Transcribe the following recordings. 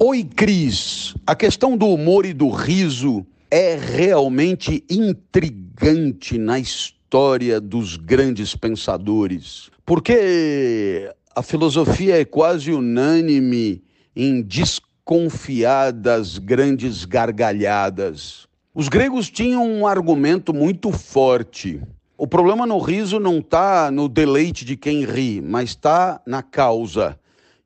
Oi, Cris. A questão do humor e do riso é realmente intrigante na história dos grandes pensadores, porque a filosofia é quase unânime em desconfiar das grandes gargalhadas. Os gregos tinham um argumento muito forte. O problema no riso não está no deleite de quem ri, mas está na causa.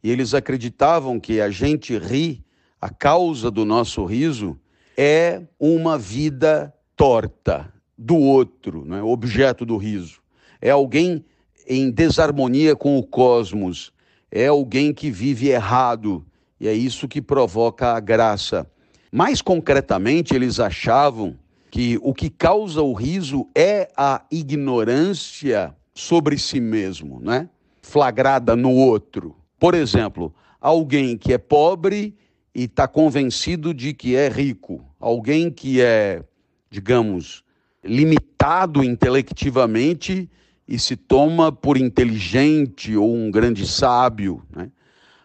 E eles acreditavam que a gente ri, a causa do nosso riso é uma vida torta do outro, né? objeto do riso. É alguém em desarmonia com o cosmos, é alguém que vive errado, e é isso que provoca a graça. Mais concretamente, eles achavam que o que causa o riso é a ignorância sobre si mesmo, né? flagrada no outro. Por exemplo, alguém que é pobre e está convencido de que é rico, alguém que é, digamos, limitado intelectivamente e se toma por inteligente ou um grande sábio, né?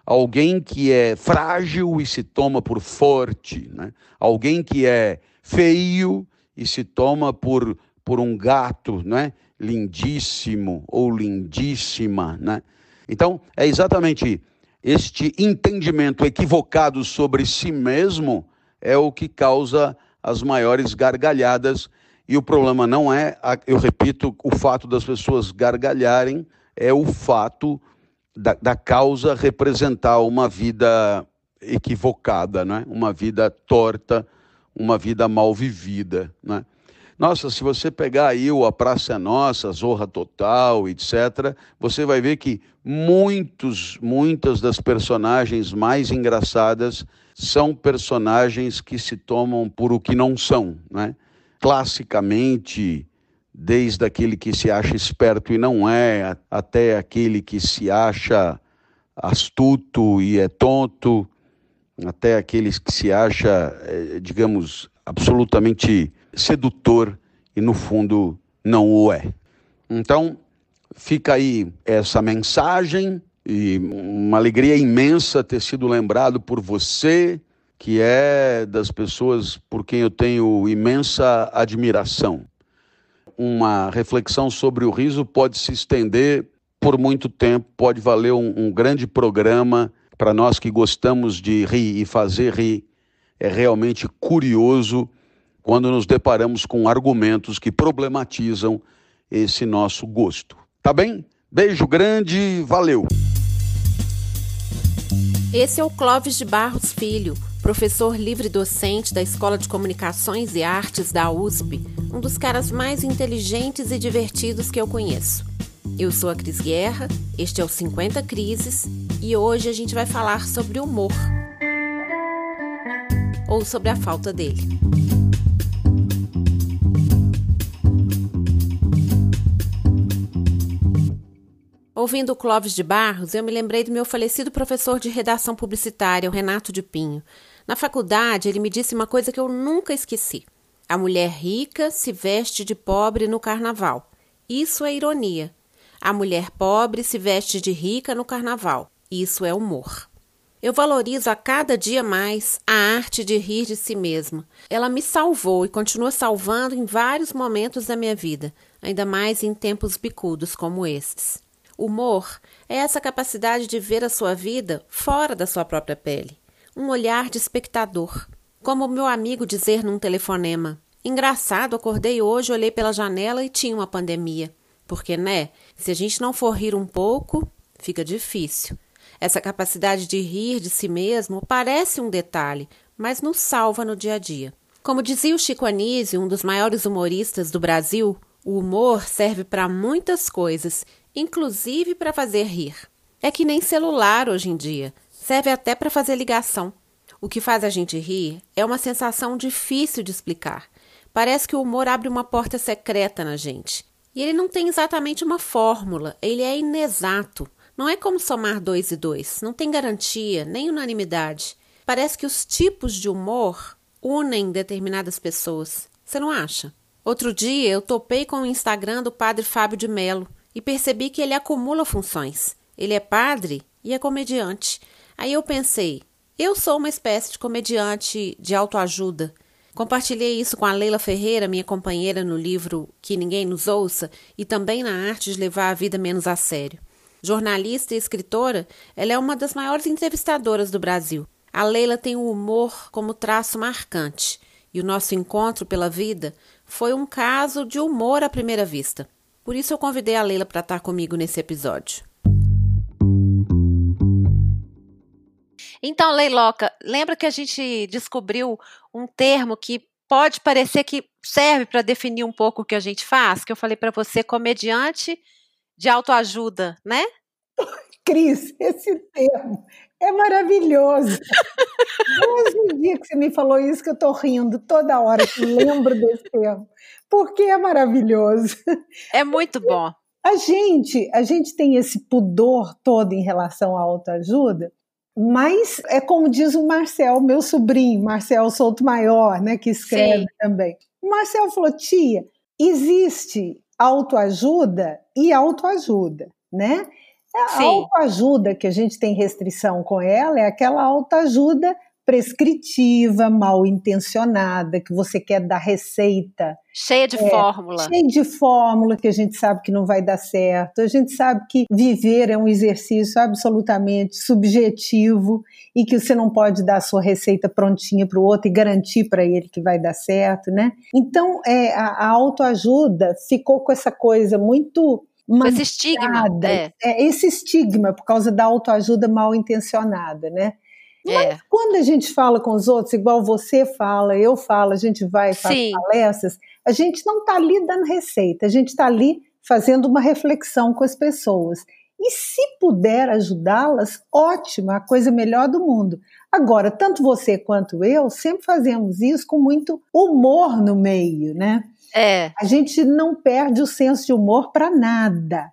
alguém que é frágil e se toma por forte, né? alguém que é feio e se toma por, por um gato, né? lindíssimo ou lindíssima, né? Então, é exatamente este entendimento equivocado sobre si mesmo é o que causa as maiores gargalhadas. E o problema não é, eu repito, o fato das pessoas gargalharem, é o fato da, da causa representar uma vida equivocada, né? uma vida torta, uma vida mal vivida. Né? Nossa, se você pegar aí o A Praça é Nossa, Zorra Total, etc., você vai ver que muitos, muitas das personagens mais engraçadas são personagens que se tomam por o que não são, né? Classicamente, desde aquele que se acha esperto e não é, até aquele que se acha astuto e é tonto, até aqueles que se acha, eh, digamos, absolutamente sedutor e no fundo não o é. Então, fica aí essa mensagem e uma alegria imensa ter sido lembrado por você, que é das pessoas por quem eu tenho imensa admiração. Uma reflexão sobre o riso pode se estender por muito tempo, pode valer um, um grande programa para nós que gostamos de rir e fazer rir. É realmente curioso quando nos deparamos com argumentos que problematizam esse nosso gosto. Tá bem? Beijo grande, valeu! Esse é o Clóvis de Barros Filho, professor livre docente da Escola de Comunicações e Artes da USP, um dos caras mais inteligentes e divertidos que eu conheço. Eu sou a Cris Guerra, este é o 50 Crises e hoje a gente vai falar sobre humor. Ou sobre a falta dele. Ouvindo o Clóvis de Barros, eu me lembrei do meu falecido professor de redação publicitária, o Renato de Pinho. Na faculdade, ele me disse uma coisa que eu nunca esqueci. A mulher rica se veste de pobre no carnaval. Isso é ironia. A mulher pobre se veste de rica no carnaval. Isso é humor. Eu valorizo a cada dia mais a arte de rir de si mesma. Ela me salvou e continua salvando em vários momentos da minha vida, ainda mais em tempos bicudos como esses. Humor é essa capacidade de ver a sua vida fora da sua própria pele, um olhar de espectador. Como o meu amigo dizer num telefonema: Engraçado, acordei hoje, olhei pela janela e tinha uma pandemia. Porque, né? Se a gente não for rir um pouco, fica difícil. Essa capacidade de rir de si mesmo parece um detalhe, mas nos salva no dia a dia. Como dizia o Chico Anísio, um dos maiores humoristas do Brasil, o humor serve para muitas coisas inclusive para fazer rir. É que nem celular hoje em dia, serve até para fazer ligação. O que faz a gente rir é uma sensação difícil de explicar. Parece que o humor abre uma porta secreta na gente. E ele não tem exatamente uma fórmula, ele é inexato. Não é como somar dois e dois, não tem garantia, nem unanimidade. Parece que os tipos de humor unem determinadas pessoas. Você não acha? Outro dia eu topei com o Instagram do padre Fábio de Mello e percebi que ele acumula funções. Ele é padre e é comediante. Aí eu pensei, Eu sou uma espécie de comediante de autoajuda. Compartilhei isso com a Leila Ferreira, minha companheira no livro Que Ninguém Nos Ouça, e também na arte de levar a vida menos a sério. Jornalista e escritora, ela é uma das maiores entrevistadoras do Brasil. A Leila tem o humor como traço marcante, e o nosso encontro pela vida foi um caso de humor à primeira vista. Por isso eu convidei a Leila para estar comigo nesse episódio. Então, Leiloca, lembra que a gente descobriu um termo que pode parecer que serve para definir um pouco o que a gente faz? Que eu falei para você, comediante de autoajuda, né? Cris, esse termo é maravilhoso. Desde o dia que você me falou isso que eu estou rindo toda hora que lembro desse termo, porque é maravilhoso. É muito bom. A gente, a gente tem esse pudor todo em relação à autoajuda, mas é como diz o Marcel, meu sobrinho, Marcel Souto Maior, né, que escreve Sim. também. O Marcel falou: tia, existe autoajuda e autoajuda, né? A autoajuda que a gente tem restrição com ela é aquela autoajuda prescritiva, mal intencionada, que você quer dar receita. Cheia de é, fórmula. Cheia de fórmula que a gente sabe que não vai dar certo. A gente sabe que viver é um exercício absolutamente subjetivo e que você não pode dar a sua receita prontinha para o outro e garantir para ele que vai dar certo, né? Então, é, a, a autoajuda ficou com essa coisa muito esse estigma. É. é. Esse estigma por causa da autoajuda mal intencionada, né? Mas é. quando a gente fala com os outros, igual você fala, eu falo, a gente vai fazer palestras, a gente não está ali dando receita, a gente está ali fazendo uma reflexão com as pessoas. E se puder ajudá-las, ótimo, a coisa melhor do mundo. Agora, tanto você quanto eu sempre fazemos isso com muito humor no meio, né? É. A gente não perde o senso de humor para nada.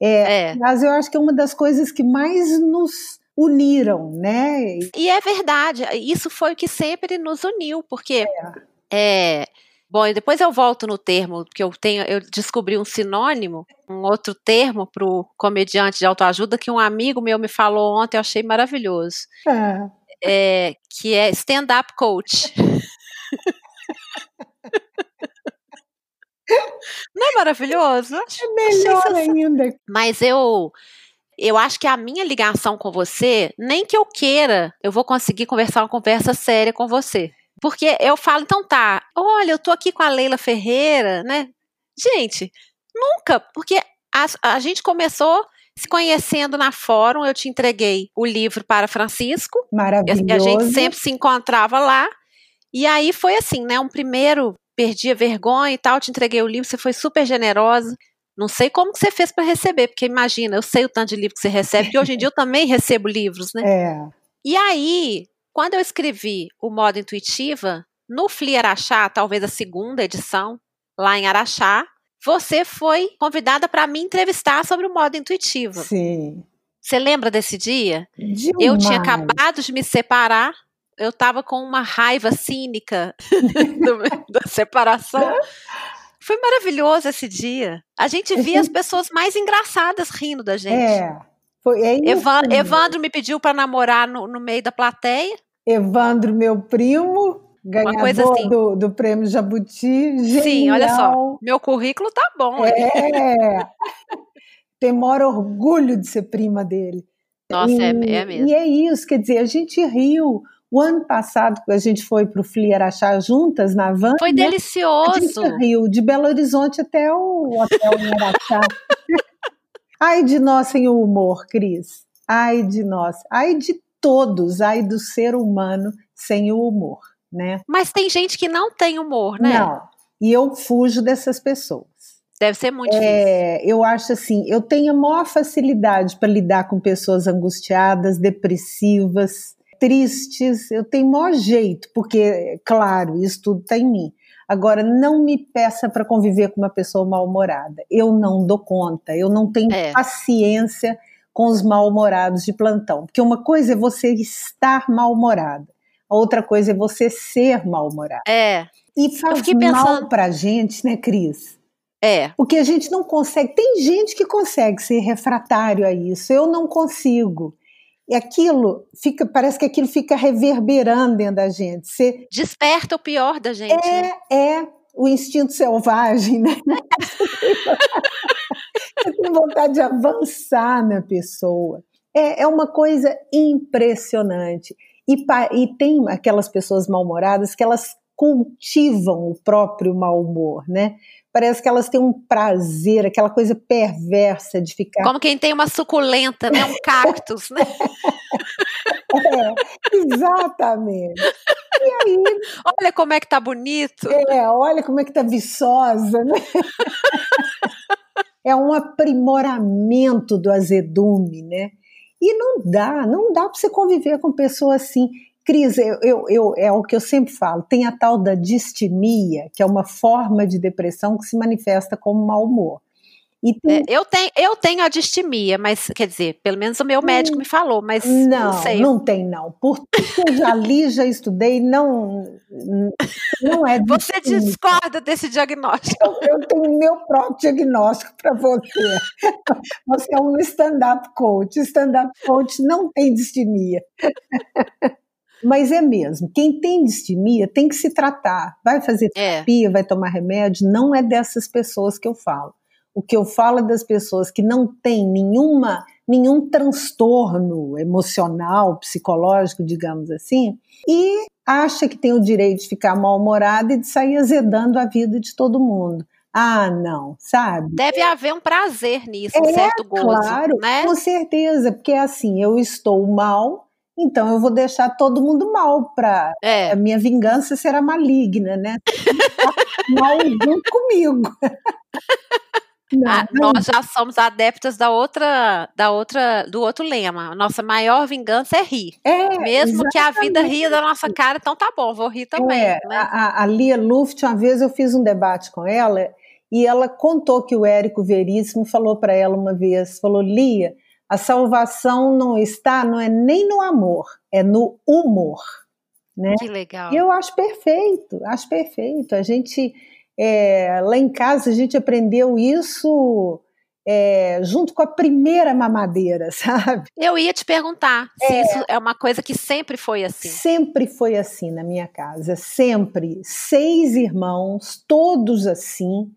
É, é. Mas eu acho que é uma das coisas que mais nos uniram, né? E é verdade, isso foi o que sempre nos uniu, porque é. é bom, depois eu volto no termo que eu tenho, eu descobri um sinônimo, um outro termo para o comediante de autoajuda que um amigo meu me falou ontem, eu achei maravilhoso. É. É, que é stand-up coach. Não é maravilhoso? É melhor ainda. Mas eu eu acho que a minha ligação com você, nem que eu queira, eu vou conseguir conversar uma conversa séria com você. Porque eu falo, então tá, olha, eu tô aqui com a Leila Ferreira, né? Gente, nunca, porque a, a gente começou se conhecendo na fórum, eu te entreguei o livro para Francisco. Maravilhoso. E a gente sempre se encontrava lá. E aí foi assim, né? Um primeiro perdi a vergonha e tal, te entreguei o livro, você foi super generosa. Não sei como que você fez para receber, porque imagina, eu sei o tanto de livro que você recebe, que hoje em dia eu também recebo livros, né? É. E aí, quando eu escrevi o modo intuitiva, no FLI Araxá, talvez a segunda edição, lá em Araxá, você foi convidada para me entrevistar sobre o modo intuitivo. Sim. Você lembra desse dia? Demais. Eu tinha acabado de me separar eu tava com uma raiva cínica do, da separação. Foi maravilhoso esse dia. A gente via as pessoas mais engraçadas rindo da gente. É. Foi, é Evandro, Evandro me pediu para namorar no, no, meio da plateia. Evandro, meu primo, ganhador assim. do, do prêmio Jabuti. Genial. Sim, olha só. Meu currículo tá bom. É. Tem maior orgulho de ser prima dele. Nossa, é, e, é, é mesmo. E é isso, quer dizer, a gente riu o ano passado, a gente foi para o Fli Araxá juntas na van. Foi né? delicioso. A gente riu de Belo Horizonte até o hotel em Araxá. ai de nós sem o humor, Cris. Ai de nós. Ai de todos. Ai do ser humano sem o humor, né? Mas tem gente que não tem humor, né? Não. E eu fujo dessas pessoas. Deve ser muito é, Eu acho assim, eu tenho a maior facilidade para lidar com pessoas angustiadas, depressivas, tristes, eu tenho maior jeito, porque, claro, isso tudo está em mim. Agora, não me peça para conviver com uma pessoa mal-humorada. Eu não dou conta, eu não tenho é. paciência com os mal-humorados de plantão. Porque uma coisa é você estar mal-humorada, a outra coisa é você ser mal-humorada. É. E faz pensando... mal pra gente, né, Cris? É. Porque a gente não consegue. Tem gente que consegue ser refratário a isso, eu não consigo. E aquilo fica, parece que aquilo fica reverberando dentro da gente. Você desperta o pior da gente. É, né? é o instinto selvagem, né? Você tem vontade de avançar na pessoa. É, é uma coisa impressionante. E, e tem aquelas pessoas mal-humoradas que elas cultivam o próprio mau humor, né? Parece que elas têm um prazer, aquela coisa perversa de ficar. Como quem tem uma suculenta, né? Um cactus, né? é, exatamente. E aí. Olha como é que tá bonito. É, olha como é que tá viçosa, né? é um aprimoramento do azedume, né? E não dá, não dá para você conviver com pessoa assim. Cris, eu, eu, eu, é o que eu sempre falo, tem a tal da distimia, que é uma forma de depressão que se manifesta como mau humor. Tem... É, eu, tenho, eu tenho a distimia, mas quer dizer, pelo menos o meu médico hum, me falou, mas não, não sei. Não tem, não. Por tudo que eu já li, já estudei, não, não é Você discorda desse diagnóstico. Eu, eu tenho meu próprio diagnóstico para você. Você é um stand-up coach. Stand-up coach não tem distimia. Mas é mesmo. Quem tem distimia tem que se tratar. Vai fazer é. terapia, é. vai tomar remédio. Não é dessas pessoas que eu falo. O que eu falo é das pessoas que não têm nenhuma, nenhum transtorno emocional, psicológico, digamos assim, e acha que tem o direito de ficar mal-humorada e de sair azedando a vida de todo mundo. Ah, não, sabe? Deve haver um prazer nisso, um é, certo gozo, claro, né? Com certeza, porque é assim, eu estou mal, então eu vou deixar todo mundo mal para é. a minha vingança será maligna, né? mal junto comigo. Não, ah, nós já somos adeptas da outra, da outra, do outro lema. Nossa maior vingança é rir. É, Mesmo exatamente. que a vida ria da nossa cara, então tá bom, vou rir também. É, né? a, a Lia Luft, uma vez eu fiz um debate com ela e ela contou que o Érico Veríssimo falou para ela uma vez, falou, Lia, a salvação não está, não é nem no amor, é no humor. Né? Que legal. E eu acho perfeito, acho perfeito. A gente é, lá em casa a gente aprendeu isso é, junto com a primeira mamadeira, sabe? Eu ia te perguntar se é, isso é uma coisa que sempre foi assim. Sempre foi assim na minha casa, sempre. Seis irmãos, todos assim.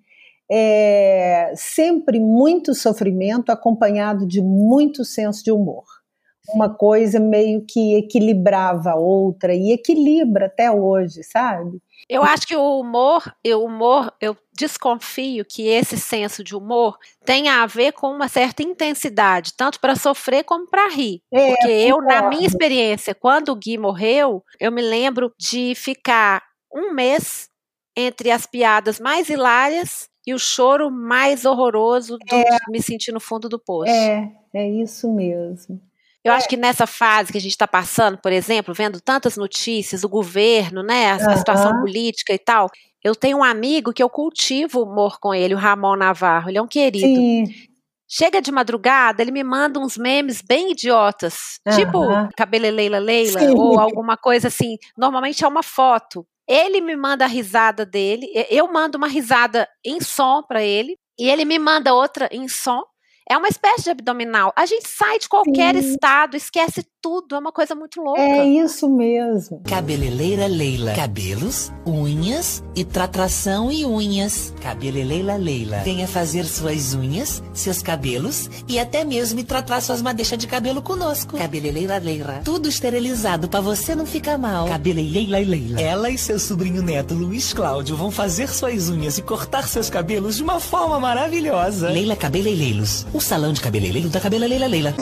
É, sempre muito sofrimento acompanhado de muito senso de humor. Uma coisa meio que equilibrava a outra e equilibra até hoje, sabe? Eu acho que o humor, o humor, eu desconfio que esse senso de humor tenha a ver com uma certa intensidade, tanto para sofrer como para rir. É, Porque eu, na minha experiência, quando o Gui morreu, eu me lembro de ficar um mês entre as piadas mais hilárias e o choro mais horroroso do é, me sentir no fundo do poço. É, é isso mesmo. Eu é. acho que nessa fase que a gente está passando, por exemplo, vendo tantas notícias, o governo, né, a, situação política e tal, eu tenho um amigo que eu cultivo humor com ele, o Ramon Navarro, ele é um querido. Sim. Chega de madrugada, ele me manda uns memes bem idiotas, tipo cabeleleila Leila, Sim. ou alguma coisa assim. Normalmente é uma foto. Ele me manda a risada dele, eu mando uma risada em som para ele, e ele me manda outra em som. É uma espécie de abdominal. A gente sai de qualquer Sim. estado, esquece tudo, é uma coisa muito louca. É isso mesmo. Cabeleleira Leila. Cabelos, unhas e tratração e unhas. Cabeleleira Leila. Venha fazer suas unhas, seus cabelos e até mesmo tratar suas madeixas de cabelo conosco. Cabeleleira Leila. Tudo esterilizado para você não ficar mal. Cabeleleira Leila. Ela e seu sobrinho neto Luiz Cláudio vão fazer suas unhas e cortar seus cabelos de uma forma maravilhosa. Leila Cabeleireiros. O salão de cabeleireiro da Cabeleleira Leila.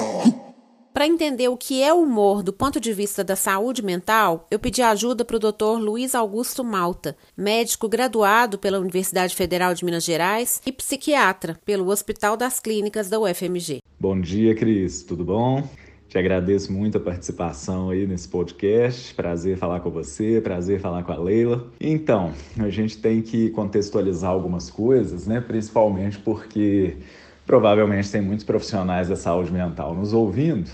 Para entender o que é humor do ponto de vista da saúde mental, eu pedi ajuda para o Dr. Luiz Augusto Malta, médico graduado pela Universidade Federal de Minas Gerais e psiquiatra pelo Hospital das Clínicas da UFMG. Bom dia, Cris. Tudo bom? Te agradeço muito a participação aí nesse podcast. Prazer falar com você, prazer falar com a Leila. Então, a gente tem que contextualizar algumas coisas, né? Principalmente porque provavelmente tem muitos profissionais da saúde mental nos ouvindo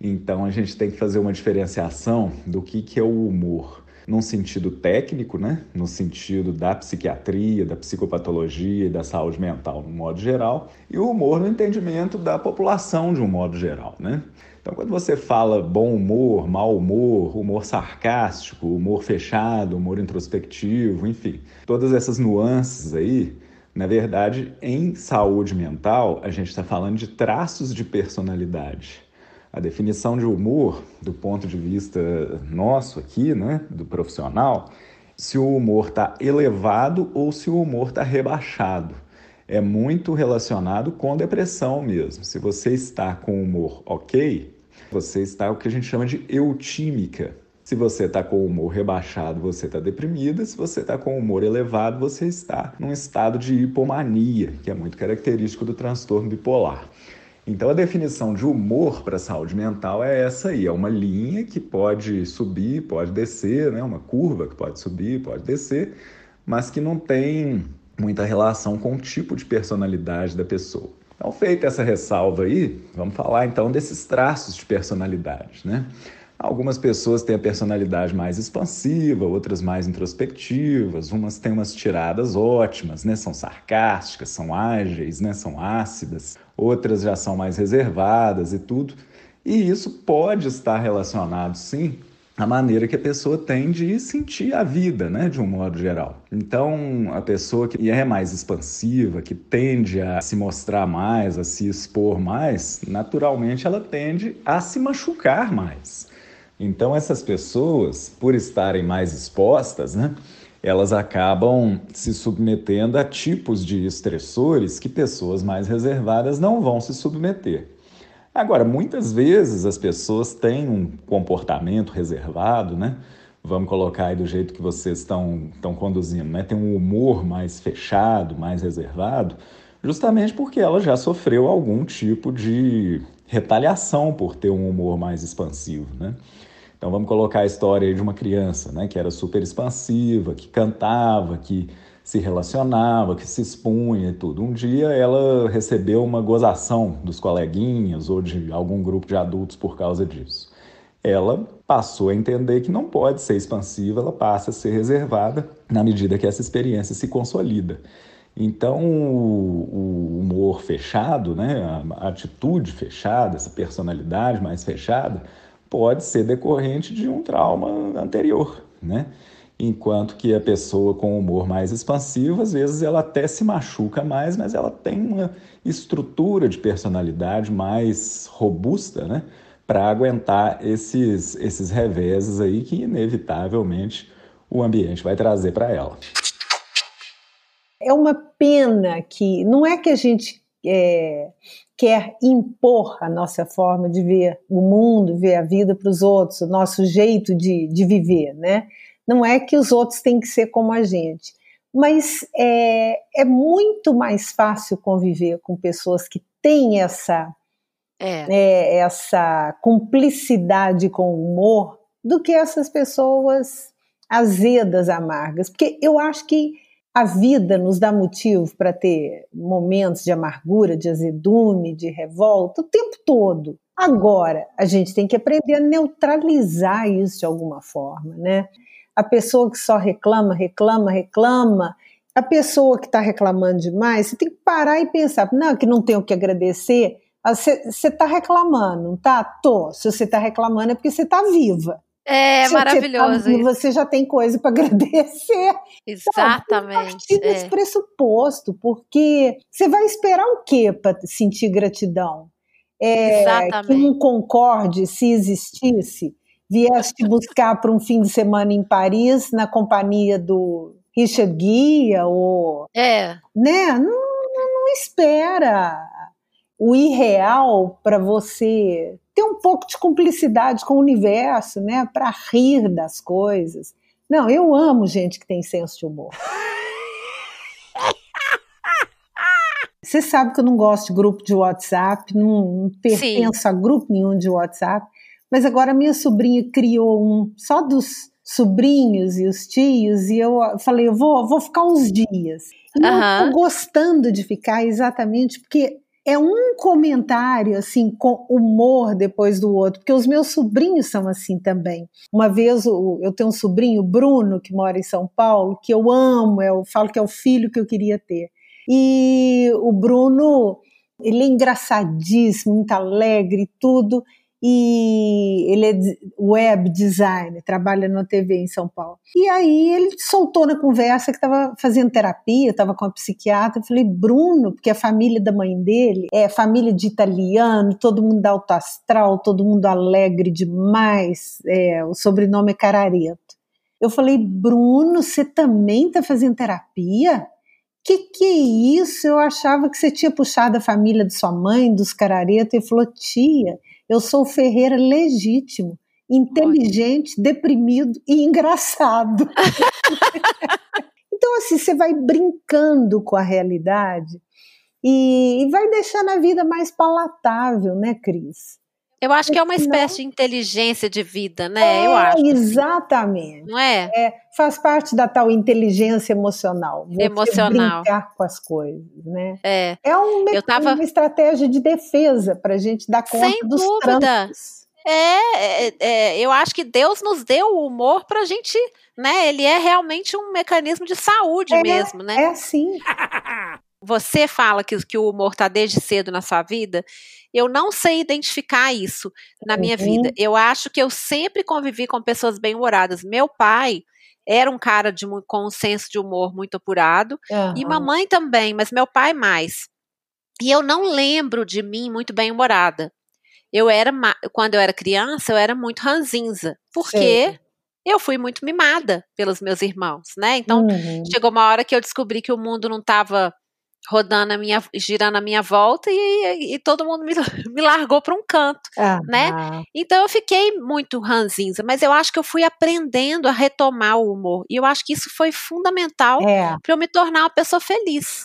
então a gente tem que fazer uma diferenciação do que, que é o humor. Num sentido técnico, né? no sentido da psiquiatria, da psicopatologia e da saúde mental no modo geral, e o humor no entendimento da população de um modo geral. Né? Então, quando você fala bom humor, mau humor, humor sarcástico, humor fechado, humor introspectivo, enfim, todas essas nuances aí, na verdade, em saúde mental, a gente está falando de traços de personalidade. A definição de humor, do ponto de vista nosso aqui, né, do profissional, se o humor está elevado ou se o humor está rebaixado. É muito relacionado com depressão mesmo. Se você está com humor ok, você está o que a gente chama de eutímica. Se você está com humor rebaixado, você está deprimida. Se você está com humor elevado, você está num estado de hipomania, que é muito característico do transtorno bipolar. Então, a definição de humor para a saúde mental é essa aí: é uma linha que pode subir, pode descer, né? uma curva que pode subir, pode descer, mas que não tem muita relação com o tipo de personalidade da pessoa. Então, feita essa ressalva aí, vamos falar então desses traços de personalidade, né? Algumas pessoas têm a personalidade mais expansiva, outras mais introspectivas, umas têm umas tiradas ótimas, né? São sarcásticas, são ágeis, né? São ácidas, outras já são mais reservadas e tudo. E isso pode estar relacionado, sim, à maneira que a pessoa tem de sentir a vida, né, de um modo geral. Então, a pessoa que é mais expansiva, que tende a se mostrar mais, a se expor mais, naturalmente ela tende a se machucar mais. Então, essas pessoas, por estarem mais expostas, né, elas acabam se submetendo a tipos de estressores que pessoas mais reservadas não vão se submeter. Agora, muitas vezes as pessoas têm um comportamento reservado, né? Vamos colocar aí do jeito que vocês estão, estão conduzindo, né? Tem um humor mais fechado, mais reservado, justamente porque ela já sofreu algum tipo de retaliação por ter um humor mais expansivo, né? Então vamos colocar a história de uma criança, né, que era super expansiva, que cantava, que se relacionava, que se expunha e tudo. Um dia ela recebeu uma gozação dos coleguinhas ou de algum grupo de adultos por causa disso. Ela passou a entender que não pode ser expansiva, ela passa a ser reservada na medida que essa experiência se consolida. Então, o, humor fechado, né, a atitude fechada, essa personalidade mais fechada, pode ser decorrente de um trauma anterior, né? Enquanto que a pessoa com humor mais expansivo, às vezes ela até se machuca mais, mas ela tem uma estrutura de personalidade mais robusta, né? Para aguentar esses, esses reveses aí que, inevitavelmente, o ambiente vai trazer para ela. É uma pena que não é que a gente é, quer impor a nossa forma de ver o mundo, ver a vida para os outros, o nosso jeito de, de viver, né? Não é que os outros têm que ser como a gente, mas é, é muito mais fácil conviver com pessoas que têm essa, é. É, essa cumplicidade com o humor do que essas pessoas azedas, amargas. Porque eu acho que a vida nos dá motivo para ter momentos de amargura, de azedume, de revolta o tempo todo. Agora, a gente tem que aprender a neutralizar isso de alguma forma, né? A pessoa que só reclama, reclama, reclama, a pessoa que está reclamando demais, você tem que parar e pensar, não, que não tenho que agradecer. Você está reclamando, não tá? Tô. Se você está reclamando é porque você está viva. É Se maravilhoso. Você, tá você já tem coisa para agradecer. Exatamente. Sabe? É. pressuposto, porque você vai esperar o quê para sentir gratidão? É, Exatamente. Que um concorde, se existisse, viesse te buscar para um fim de semana em Paris na companhia do Richard Guia ou é. né? Não, não espera o irreal para você ter um pouco de cumplicidade com o universo, né? Para rir das coisas. Não, eu amo gente que tem senso de humor. Você sabe que eu não gosto de grupo de WhatsApp, não, não pertenço Sim. a grupo nenhum de WhatsApp, mas agora minha sobrinha criou um só dos sobrinhos e os tios, e eu falei, eu vou, vou ficar uns dias. E uhum. eu tô gostando de ficar exatamente porque é um comentário assim com humor depois do outro, porque os meus sobrinhos são assim também. Uma vez eu tenho um sobrinho, Bruno, que mora em São Paulo, que eu amo, eu falo que é o filho que eu queria ter. E o Bruno, ele é engraçadíssimo, muito alegre e tudo. E ele é web designer, trabalha na TV em São Paulo. E aí ele soltou na conversa que estava fazendo terapia, estava com a psiquiatra. Eu falei, Bruno, porque a família da mãe dele é família de italiano, todo mundo alto astral, todo mundo alegre demais, é, o sobrenome é Carareto. Eu falei, Bruno, você também está fazendo terapia? Que que é isso? Eu achava que você tinha puxado a família de sua mãe, dos Carareto, e falou, tia, eu sou o Ferreira legítimo, inteligente, deprimido e engraçado. então, assim, você vai brincando com a realidade e, e vai deixando a vida mais palatável, né, Cris? Eu acho que é uma espécie de inteligência de vida, né? É, eu acho. Exatamente. Não é? é? Faz parte da tal inteligência emocional. Você Emocional. Brincar com as coisas, né? É. É um, Eu tava- uma estratégia de defesa para a gente dar conta Sem dos dúvida. trancos. É, é, é, eu acho que Deus nos deu o humor pra gente, né? Ele é realmente um mecanismo de saúde É, mesmo, né? É assim. Você fala que, que o humor tá desde cedo na sua vida. Eu não sei identificar isso na minha Uhum. vida. Eu acho que eu sempre convivi com pessoas bem-humoradas. Meu pai era um cara de, com um senso de humor muito apurado. E Aham. mamãe também, mas meu pai mais. E eu não lembro de mim muito bem-humorada. Eu era, quando eu era criança, eu era muito ranzinza, porque Sei. eu fui muito mimada pelos meus irmãos, né? Então, Uhum. chegou uma hora que eu descobri que o mundo não estava rodando a minha, girando a minha volta e, e todo mundo me, me largou para um canto. né? Aham. Então eu fiquei muito ranzinza, mas eu acho que eu fui aprendendo a retomar o humor. E eu acho que isso foi fundamental É. para eu me tornar uma pessoa feliz.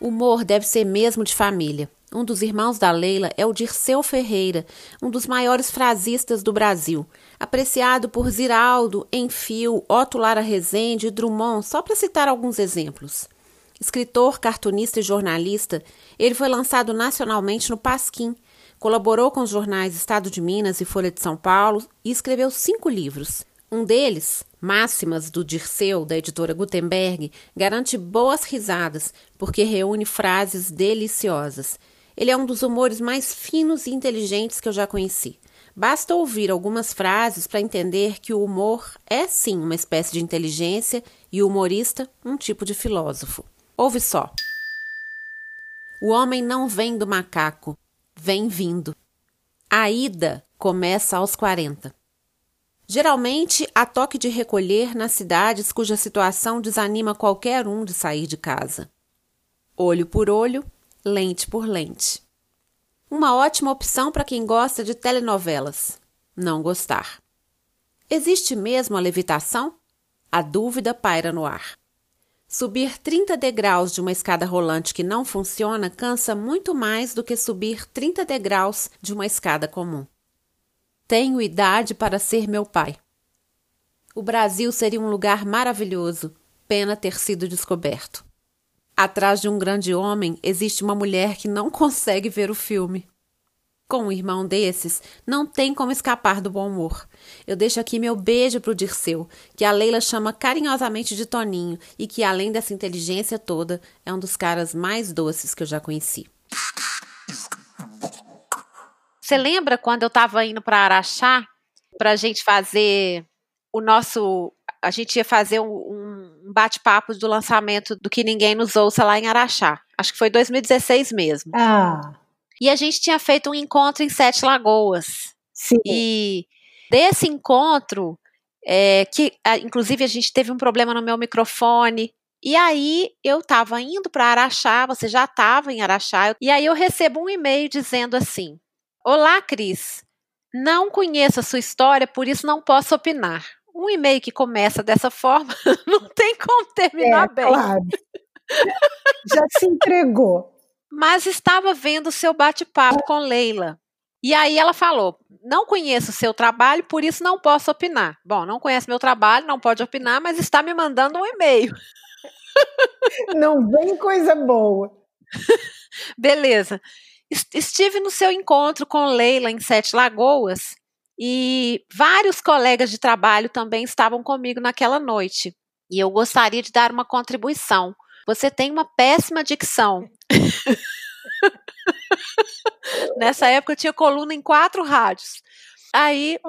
O humor deve ser mesmo de família. Um dos irmãos da Leila é o Dirceu Ferreira, um dos maiores frasistas do Brasil, apreciado por Ziraldo, Enfio, Otto Lara Rezende e Drummond, só para citar alguns exemplos. Escritor, cartunista e jornalista, ele foi lançado nacionalmente no Pasquim, colaborou com os jornais Estado de Minas e Folha de São Paulo e escreveu cinco livros. Um deles, Máximas do Dirceu, da editora Gutenberg, garante boas risadas, porque reúne frases deliciosas. Ele é um dos humores mais finos e inteligentes que eu já conheci. Basta ouvir algumas frases para entender que o humor é sim uma espécie de inteligência e o humorista um tipo de filósofo. Ouve só. O homem não vem do macaco, vem vindo. A ida começa aos 40. Geralmente, há toque de recolher nas cidades cuja situação desanima qualquer um de sair de casa. Olho por olho, lente por lente. Uma ótima opção para quem gosta de telenovelas. Não gostar. Existe mesmo a levitação? A dúvida paira no ar. Subir 30 degraus de uma escada rolante que não funciona cansa muito mais do que subir 30 degraus de uma escada comum. Tenho idade para ser meu pai. O Brasil seria um lugar maravilhoso, pena ter sido descoberto. Atrás de um grande homem existe uma mulher que não consegue ver o filme. Com um irmão desses, não tem como escapar do bom humor. Eu deixo aqui meu beijo pro Dirceu, que a Leila chama carinhosamente de Toninho e que, além dessa inteligência toda, é um dos caras mais doces que eu já conheci. Você lembra quando eu estava indo para Araxá para a gente fazer o nosso. A gente ia fazer um, um bate-papo do lançamento do Que Ninguém Nos Ouça lá em Araxá. Acho que foi 2016 mesmo. Ah, E a gente tinha feito um encontro em Sete Lagoas. sim. E desse encontro, é, que inclusive a gente teve um problema no meu microfone. E aí eu estava indo para Araxá, você já estava em Araxá, e aí eu recebo um e-mail dizendo assim: Olá, Cris. Não conheço a sua história, por isso não posso opinar. Um e-mail que começa dessa forma não tem como terminar É, bem. claro. Já se entregou. mas estava vendo o seu bate-papo com Leila. E aí ela falou: Não conheço o seu trabalho, por isso não posso opinar. Bom, não conhece meu trabalho, não pode opinar, mas está me mandando um e-mail. Não vem coisa boa. Beleza. Es- Estive no seu encontro com Leila em Sete Lagoas e vários colegas de trabalho também estavam comigo naquela noite. E eu gostaria de dar uma contribuição. Você tem uma péssima dicção. Nessa época eu tinha coluna em quatro rádios. Aí,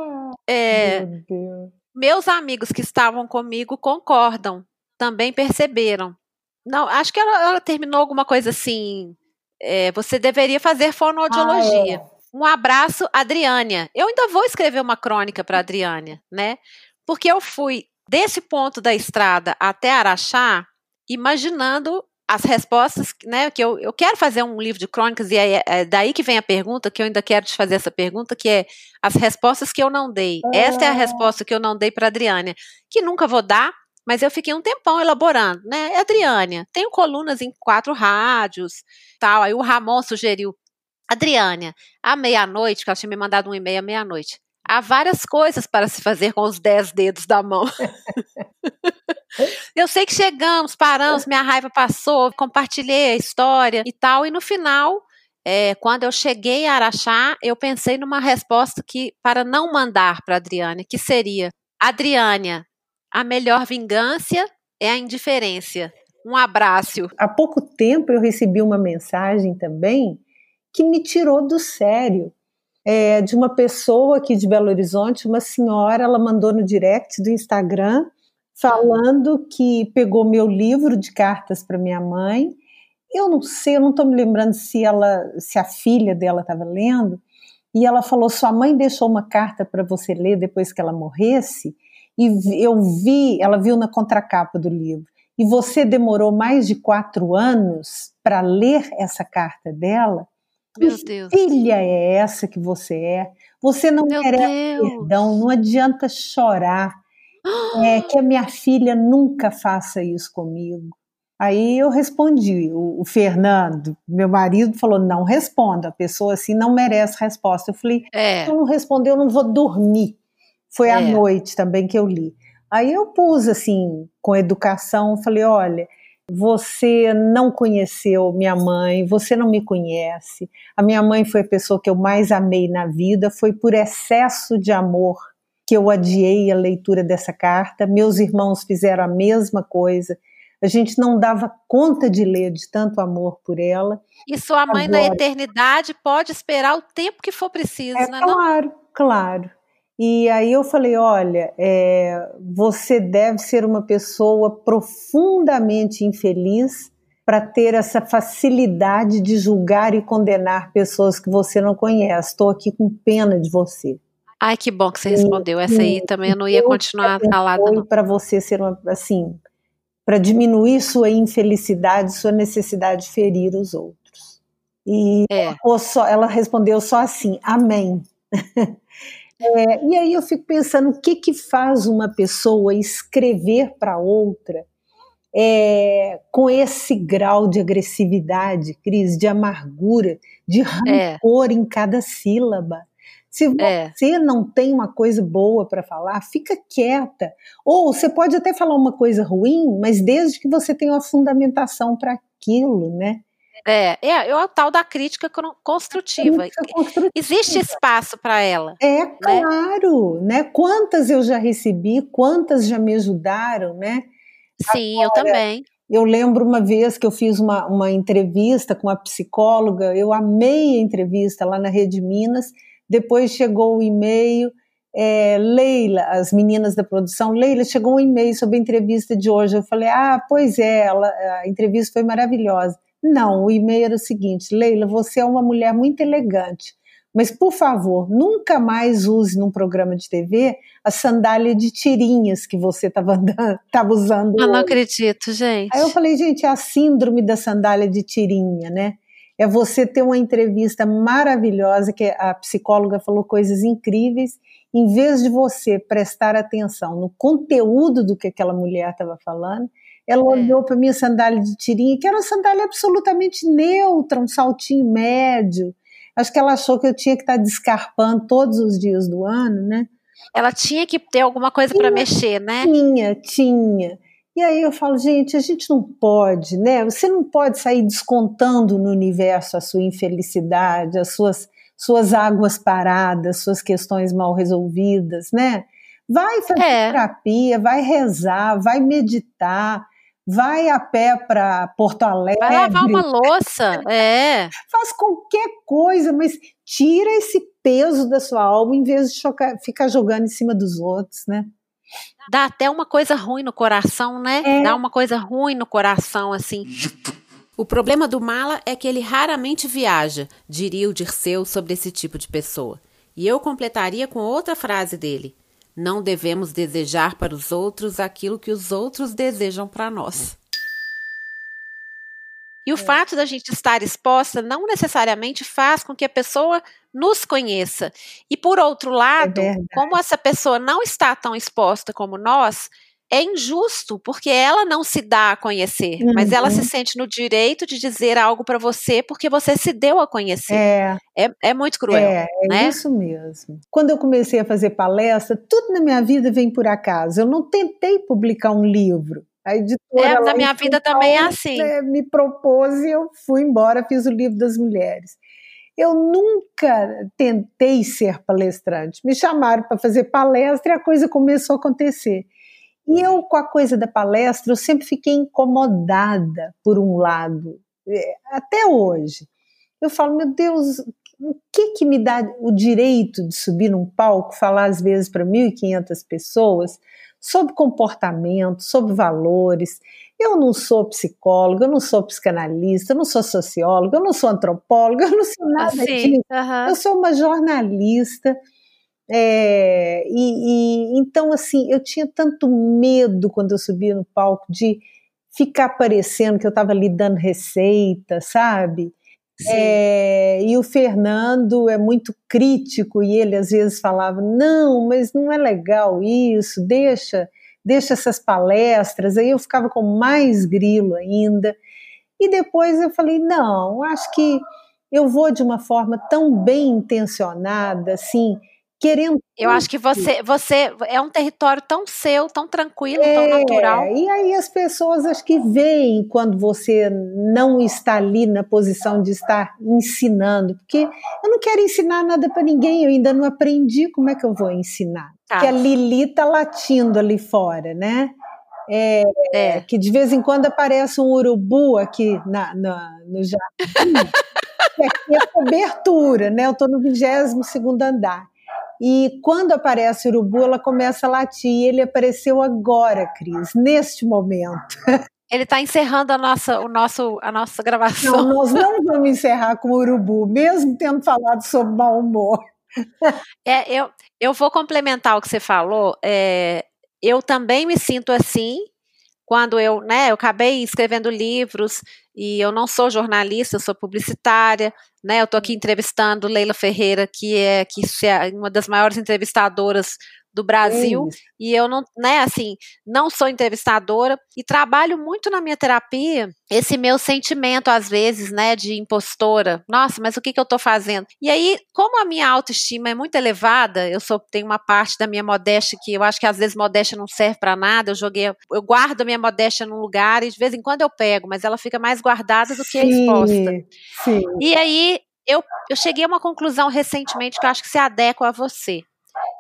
é, meu meus amigos que estavam comigo concordam, também perceberam. Não, acho que ela, ela terminou alguma coisa assim. é, você deveria fazer fonoaudiologia. Ah, é. Um abraço, Adriânia. Eu ainda vou escrever uma crônica para Adriânia, né? Porque eu fui desse ponto da estrada até Araxá, imaginando as respostas, né? Que eu, eu quero fazer um livro de crônicas, e é, é daí que vem a pergunta, que eu ainda quero te fazer essa pergunta, que é as respostas que eu não dei. Esta é a Ah. resposta que eu não dei para Adriânia, que nunca vou dar, mas eu fiquei um tempão elaborando, né? Adriânia, tenho colunas em quatro rádios, tal. Aí o Ramon sugeriu, Adriânia, à meia-noite, que ela tinha me mandado um e-mail à meia-noite. Há várias coisas para se fazer com os dez dedos da mão. eu sei que chegamos, paramos, minha raiva passou, compartilhei a história e tal, e no final, é, quando eu cheguei a Araxá, eu pensei numa resposta que para não mandar para Adriânia, que seria: Adriânia, a melhor vingança é a indiferença. Um abraço. Há pouco tempo eu recebi uma mensagem também que me tirou do sério. É, de uma pessoa aqui de Belo Horizonte, uma senhora, ela mandou no direct do Instagram falando que pegou meu livro de cartas para minha mãe. Eu não sei, eu não estou me lembrando se ela, se a filha dela estava lendo. E ela falou: sua mãe deixou uma carta para você ler depois que ela morresse. E eu vi, ela viu na contracapa do livro. E você demorou mais de quatro anos para ler essa carta dela. Meu Que Deus. filha é essa que você é? Você não Meu merece Deus. perdão, não adianta chorar. É que a minha filha nunca faça isso comigo. Aí eu respondi, o, o Fernando, meu marido, falou: não responda, a pessoa assim não merece resposta. Eu falei: É. se eu não responder, eu não vou dormir. Foi à É. noite também que eu li. Aí eu pus assim, com educação, falei: olha, você não conheceu minha mãe, você não me conhece. A minha mãe foi a pessoa que eu mais amei na vida, foi por excesso de amor que eu adiei a leitura dessa carta. Meus irmãos fizeram a mesma coisa. A gente não dava conta de ler de tanto amor por ela. E sua mãe na Agora. eternidade pode esperar o tempo que for preciso, É né? Não? claro, claro. E aí eu falei, olha, é, você deve ser uma pessoa profundamente infeliz para ter essa facilidade de julgar e condenar pessoas que você não conhece. Estou aqui com pena de você. Ai, que bom que você respondeu. Essa aí também eu não ia continuar calada, para você ser uma assim, para diminuir sua infelicidade, sua necessidade de ferir os outros. E É. ou só, ela respondeu só assim, amém. É, e aí eu fico pensando, o que que faz uma pessoa escrever para outra é, com esse grau de agressividade, Cris, de amargura, de É. rancor em cada sílaba? Se É. você não tem uma coisa boa para falar, fica quieta. Ou você pode até falar uma coisa ruim, mas desde que você tenha uma fundamentação para aquilo, né? É, é, é o tal da crítica construtiva. Crítica construtiva. Existe espaço para ela. É claro, né? Quantas eu já recebi, quantas já me ajudaram, né? Sim, eu também. Eu lembro uma vez que eu fiz uma, uma entrevista com uma psicóloga, eu amei a entrevista lá na Rede Minas. Depois chegou o e-mail, é, Leila, as meninas da produção, Leila, chegou um e-mail sobre a entrevista de hoje. Eu falei, ah, pois é, ela, a entrevista foi maravilhosa. Não, o e-mail era o seguinte: Leila, você é uma mulher muito elegante, mas por favor, nunca mais use num programa de TV a sandália de tirinhas que você estava usando. Eu não hoje." acredito, gente. Aí eu falei, gente, é a síndrome da sandália de tirinha, né? É você ter uma entrevista maravilhosa, que a psicóloga falou coisas incríveis, em vez de você prestar atenção no conteúdo do que aquela mulher estava falando, ela É. olhou para minha sandália de tirinha, que era uma sandália absolutamente neutra, um saltinho médio. Acho que ela achou que eu tinha que estar descarpando todos os dias do ano, né? Ela tinha que ter alguma coisa para mexer, né? Tinha, tinha. E aí eu falo, gente, a gente não pode, né? Você não pode sair descontando no universo a sua infelicidade, as suas, suas águas paradas, suas questões mal resolvidas, né? Vai fazer É. terapia, vai rezar, vai meditar, vai a pé para Porto Alegre. Vai lavar uma louça, é. Faz qualquer coisa, mas tira esse peso da sua alma em vez de chocar, ficar jogando em cima dos outros, né? Dá até uma coisa ruim no coração, né? É. Dá uma coisa ruim no coração, assim. O problema do mala é que ele raramente viaja, diria o Dirceu sobre esse tipo de pessoa. E eu completaria com outra frase dele: Não devemos desejar para os outros aquilo que os outros desejam para nós. E o é. fato da gente estar exposta não necessariamente faz com que a pessoa nos conheça. E por outro lado, é como essa pessoa não está tão exposta como nós, é injusto, porque ela não se dá a conhecer, uhum. mas ela se uhum. sente no direito de dizer algo para você porque você se deu a conhecer. É, é, é muito cruel. É, é né? isso mesmo. Quando eu comecei a fazer palestra, tudo na minha vida vem por acaso. Eu não tentei publicar um livro. A editora é, na minha vida Paulo, também é assim. Né, me propôs e eu fui embora, fiz o livro das mulheres. Eu nunca tentei ser palestrante. Me chamaram para fazer palestra e a coisa começou a acontecer. E eu, com a coisa da palestra, eu sempre fiquei incomodada, por um lado, é, até hoje. Eu falo, meu Deus, o que que me dá o direito de subir num palco, falar às vezes para 1.500 pessoas sobre comportamento, sobre valores? Eu não sou psicóloga, eu não sou psicanalista, eu não sou socióloga, eu não sou antropóloga, eu não sou nada assim, disso. Eu sou uma jornalista é, e, e, então, assim, eu tinha tanto medo quando eu subia no palco de ficar parecendo que eu estava ali dando receita, sabe? É, e o Fernando é muito crítico e ele às vezes falava: não, mas não é legal isso, deixa, deixa essas palestras. Aí eu ficava com mais grilo ainda. E depois eu falei: não, acho que eu vou de uma forma tão bem intencionada, assim querendo. Eu acho que você, você é um território tão seu, tão tranquilo, é, tão natural. E aí as pessoas acho que veem quando você não está ali na posição de estar ensinando, porque eu não quero ensinar nada para ninguém, eu ainda não aprendi como é que eu vou ensinar. Tá. Que a Lili está latindo ali fora, né? É, é. Que de vez em quando aparece um urubu aqui na, na no jardim. aqui é cobertura, né? Eu estou no 22 segundo andar. E quando aparece o urubu, ela começa a latir. E ele apareceu agora, Cris, neste momento. Ele está encerrando a nossa, o nosso, a nossa gravação. Não, nós não vamos encerrar com o urubu, mesmo tendo falado sobre mau humor. É, eu, eu vou complementar o que você falou. É, eu também me sinto assim quando eu, né, eu acabei escrevendo livros e eu não sou jornalista, eu sou publicitária, né? Eu estou aqui entrevistando Leila Ferreira, que é que é uma das maiores entrevistadoras do Brasil é e eu não, né, assim, não sou entrevistadora e trabalho muito na minha terapia esse meu sentimento às vezes, né, de impostora. Nossa, mas o que que eu tô fazendo? E aí, como a minha autoestima é muito elevada, eu sou tenho uma parte da minha modéstia que eu acho que às vezes modéstia não serve para nada. Eu joguei, eu guardo a minha modéstia num lugar e de vez em quando eu pego, mas ela fica mais guardada do que sim, exposta. Sim. E aí eu, eu cheguei a uma conclusão recentemente que eu acho que se adequa a você.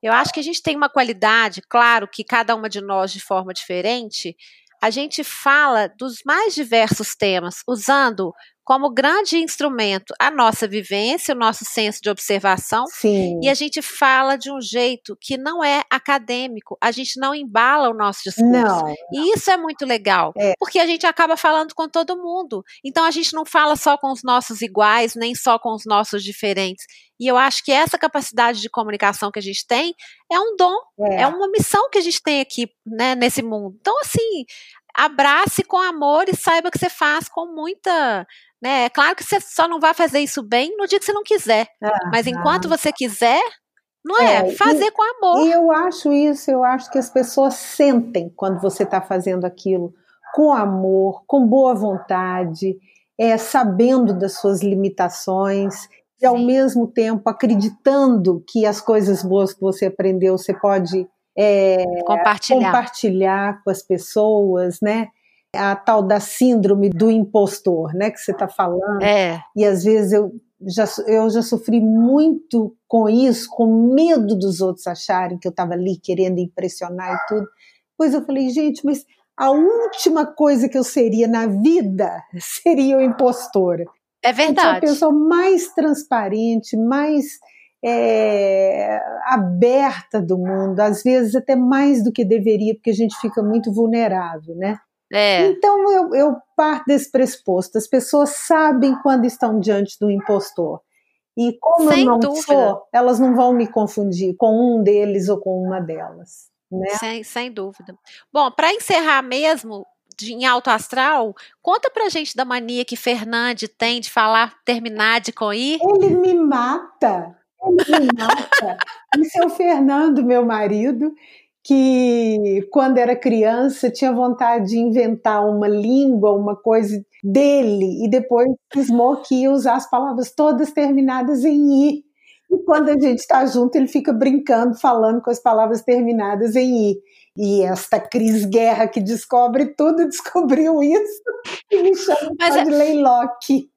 Eu acho que a gente tem uma qualidade, claro que cada uma de nós de forma diferente, a gente fala dos mais diversos temas, usando como grande instrumento a nossa vivência, o nosso senso de observação, Sim. e a gente fala de um jeito que não é acadêmico, a gente não embala o nosso discurso. Não. E isso é muito legal, é. porque a gente acaba falando com todo mundo. Então a gente não fala só com os nossos iguais, nem só com os nossos diferentes. E eu acho que essa capacidade de comunicação que a gente tem é um dom, é, é uma missão que a gente tem aqui, né, nesse mundo. Então, assim, abrace com amor e saiba que você faz com muita né? É claro que você só não vai fazer isso bem no dia que você não quiser. Ah, mas enquanto ah. você quiser, não é, é fazer e, com amor. E eu acho isso, eu acho que as pessoas sentem quando você está fazendo aquilo com amor, com boa vontade, é, sabendo das suas limitações e ao mesmo tempo acreditando que as coisas boas que você aprendeu você pode é, compartilhar. compartilhar com as pessoas, né? a tal da síndrome do impostor, né, que você está falando. É. E às vezes eu já, eu já sofri muito com isso, com medo dos outros acharem que eu estava ali querendo impressionar e tudo. Pois eu falei, gente, mas a última coisa que eu seria na vida seria o impostora. É verdade. Eu a pessoa mais transparente, mais é, aberta do mundo, às vezes até mais do que deveria, porque a gente fica muito vulnerável, né? É. Então eu, eu parto desse pressuposto: as pessoas sabem quando estão diante do impostor. E como Sem eu não dúvida. sou, elas não vão me confundir com um deles ou com uma delas. Né? Sem, sem dúvida. Bom, para encerrar mesmo, de, em alto astral, conta pra gente da mania que Fernande tem de falar, terminar de coir. Ele me mata. Mata. Isso é o Fernando, meu marido, que quando era criança tinha vontade de inventar uma língua, uma coisa dele, e depois cismou que ia usar as palavras todas terminadas em i. E quando a gente está junto, ele fica brincando, falando com as palavras terminadas em i. E esta Cris Guerra que descobre tudo, descobriu isso e me chama Mas é... de Leilock.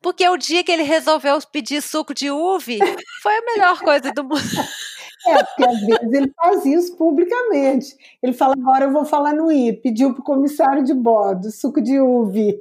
Porque o dia que ele resolveu pedir suco de uve foi a melhor coisa do mundo. É, porque às vezes ele faz isso publicamente. Ele fala, agora eu vou falar no I, pediu para o comissário de bordo, suco de uve.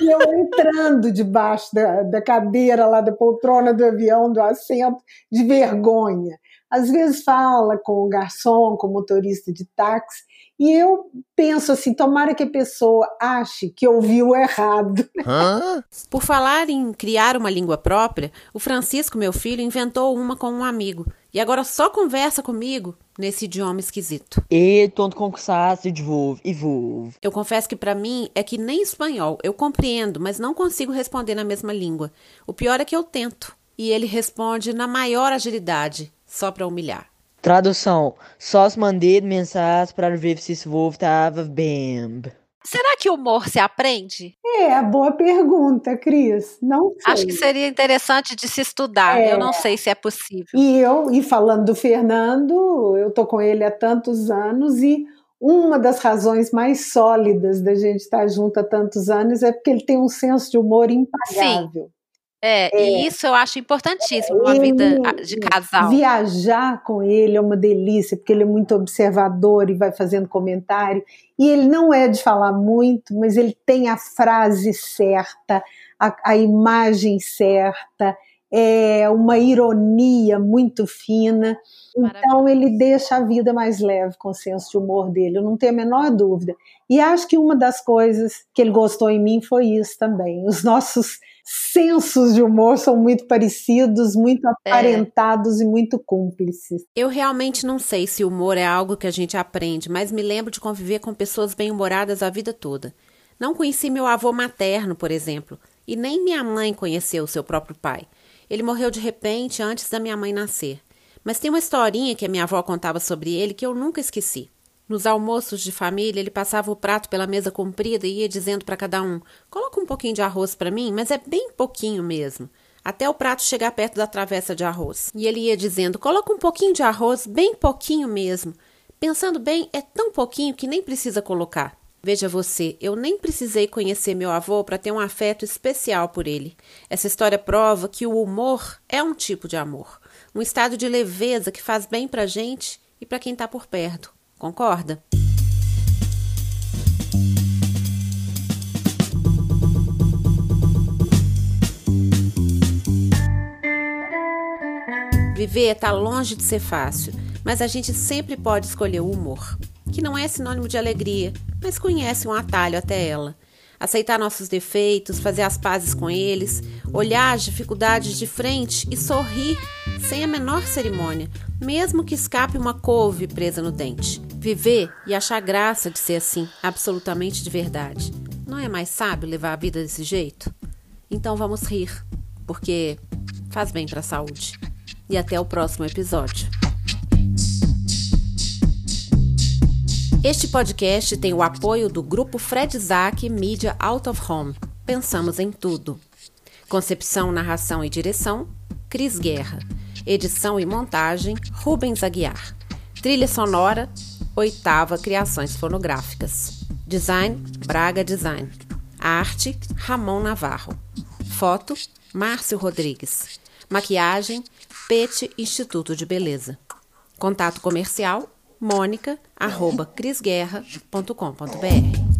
E eu entrando debaixo da, da cadeira lá da poltrona do avião, do assento, de vergonha. Às vezes fala com o garçom, com o motorista de táxi, e eu penso assim, tomara que a pessoa ache que ouviu errado. Hã? Por falar em criar uma língua própria, o Francisco, meu filho, inventou uma com um amigo. E agora só conversa comigo nesse idioma esquisito. E tonto concursado de e vovo. Eu confesso que para mim é que nem espanhol. Eu compreendo, mas não consigo responder na mesma língua. O pior é que eu tento. E ele responde na maior agilidade, só para humilhar. Tradução: Só os mandei mensagem para ver se esse voo estava bem. Será que o humor se aprende? É, boa pergunta, Cris. Não sei. Acho que seria interessante de se estudar. É. Eu não sei se é possível. E eu, e falando do Fernando, eu tô com ele há tantos anos e uma das razões mais sólidas da gente estar junto há tantos anos é porque ele tem um senso de humor impagável. Sim. É, é, e isso eu acho importantíssimo numa vida de casal. Viajar com ele é uma delícia, porque ele é muito observador e vai fazendo comentário. E ele não é de falar muito, mas ele tem a frase certa, a, a imagem certa, é uma ironia muito fina. Então ele deixa a vida mais leve com o senso de humor dele, eu não tenho a menor dúvida. E acho que uma das coisas que ele gostou em mim foi isso também. Os nossos sensos de humor são muito parecidos, muito é. aparentados é. e muito cúmplices. Eu realmente não sei se humor é algo que a gente aprende, mas me lembro de conviver com pessoas bem-humoradas a vida toda. Não conheci meu avô materno, por exemplo, e nem minha mãe conheceu seu próprio pai. Ele morreu de repente antes da minha mãe nascer. Mas tem uma historinha que a minha avó contava sobre ele que eu nunca esqueci. Nos almoços de família, ele passava o prato pela mesa comprida e ia dizendo para cada um: Coloca um pouquinho de arroz para mim, mas é bem pouquinho mesmo. Até o prato chegar perto da travessa de arroz. E ele ia dizendo: Coloca um pouquinho de arroz, bem pouquinho mesmo. Pensando bem, é tão pouquinho que nem precisa colocar. Veja você, eu nem precisei conhecer meu avô para ter um afeto especial por ele. Essa história prova que o humor é um tipo de amor, um estado de leveza que faz bem para gente e para quem está por perto. Concorda? Viver está longe de ser fácil, mas a gente sempre pode escolher o humor, que não é sinônimo de alegria, mas conhece um atalho até ela. Aceitar nossos defeitos, fazer as pazes com eles, olhar as dificuldades de frente e sorrir sem a menor cerimônia, mesmo que escape uma couve presa no dente. Viver e achar graça de ser assim, absolutamente de verdade. Não é mais sábio levar a vida desse jeito? Então vamos rir, porque faz bem para a saúde. E até o próximo episódio. Este podcast tem o apoio do grupo Fred Zack Media Out of Home. Pensamos em tudo. Concepção, narração e direção: Cris Guerra. Edição e montagem: Rubens Aguiar. Trilha sonora: Oitava Criações Fonográficas. Design: Braga Design. Arte: Ramon Navarro. Foto: Márcio Rodrigues. Maquiagem: Pete Instituto de Beleza. Contato comercial: monica.crisguerra.com.br.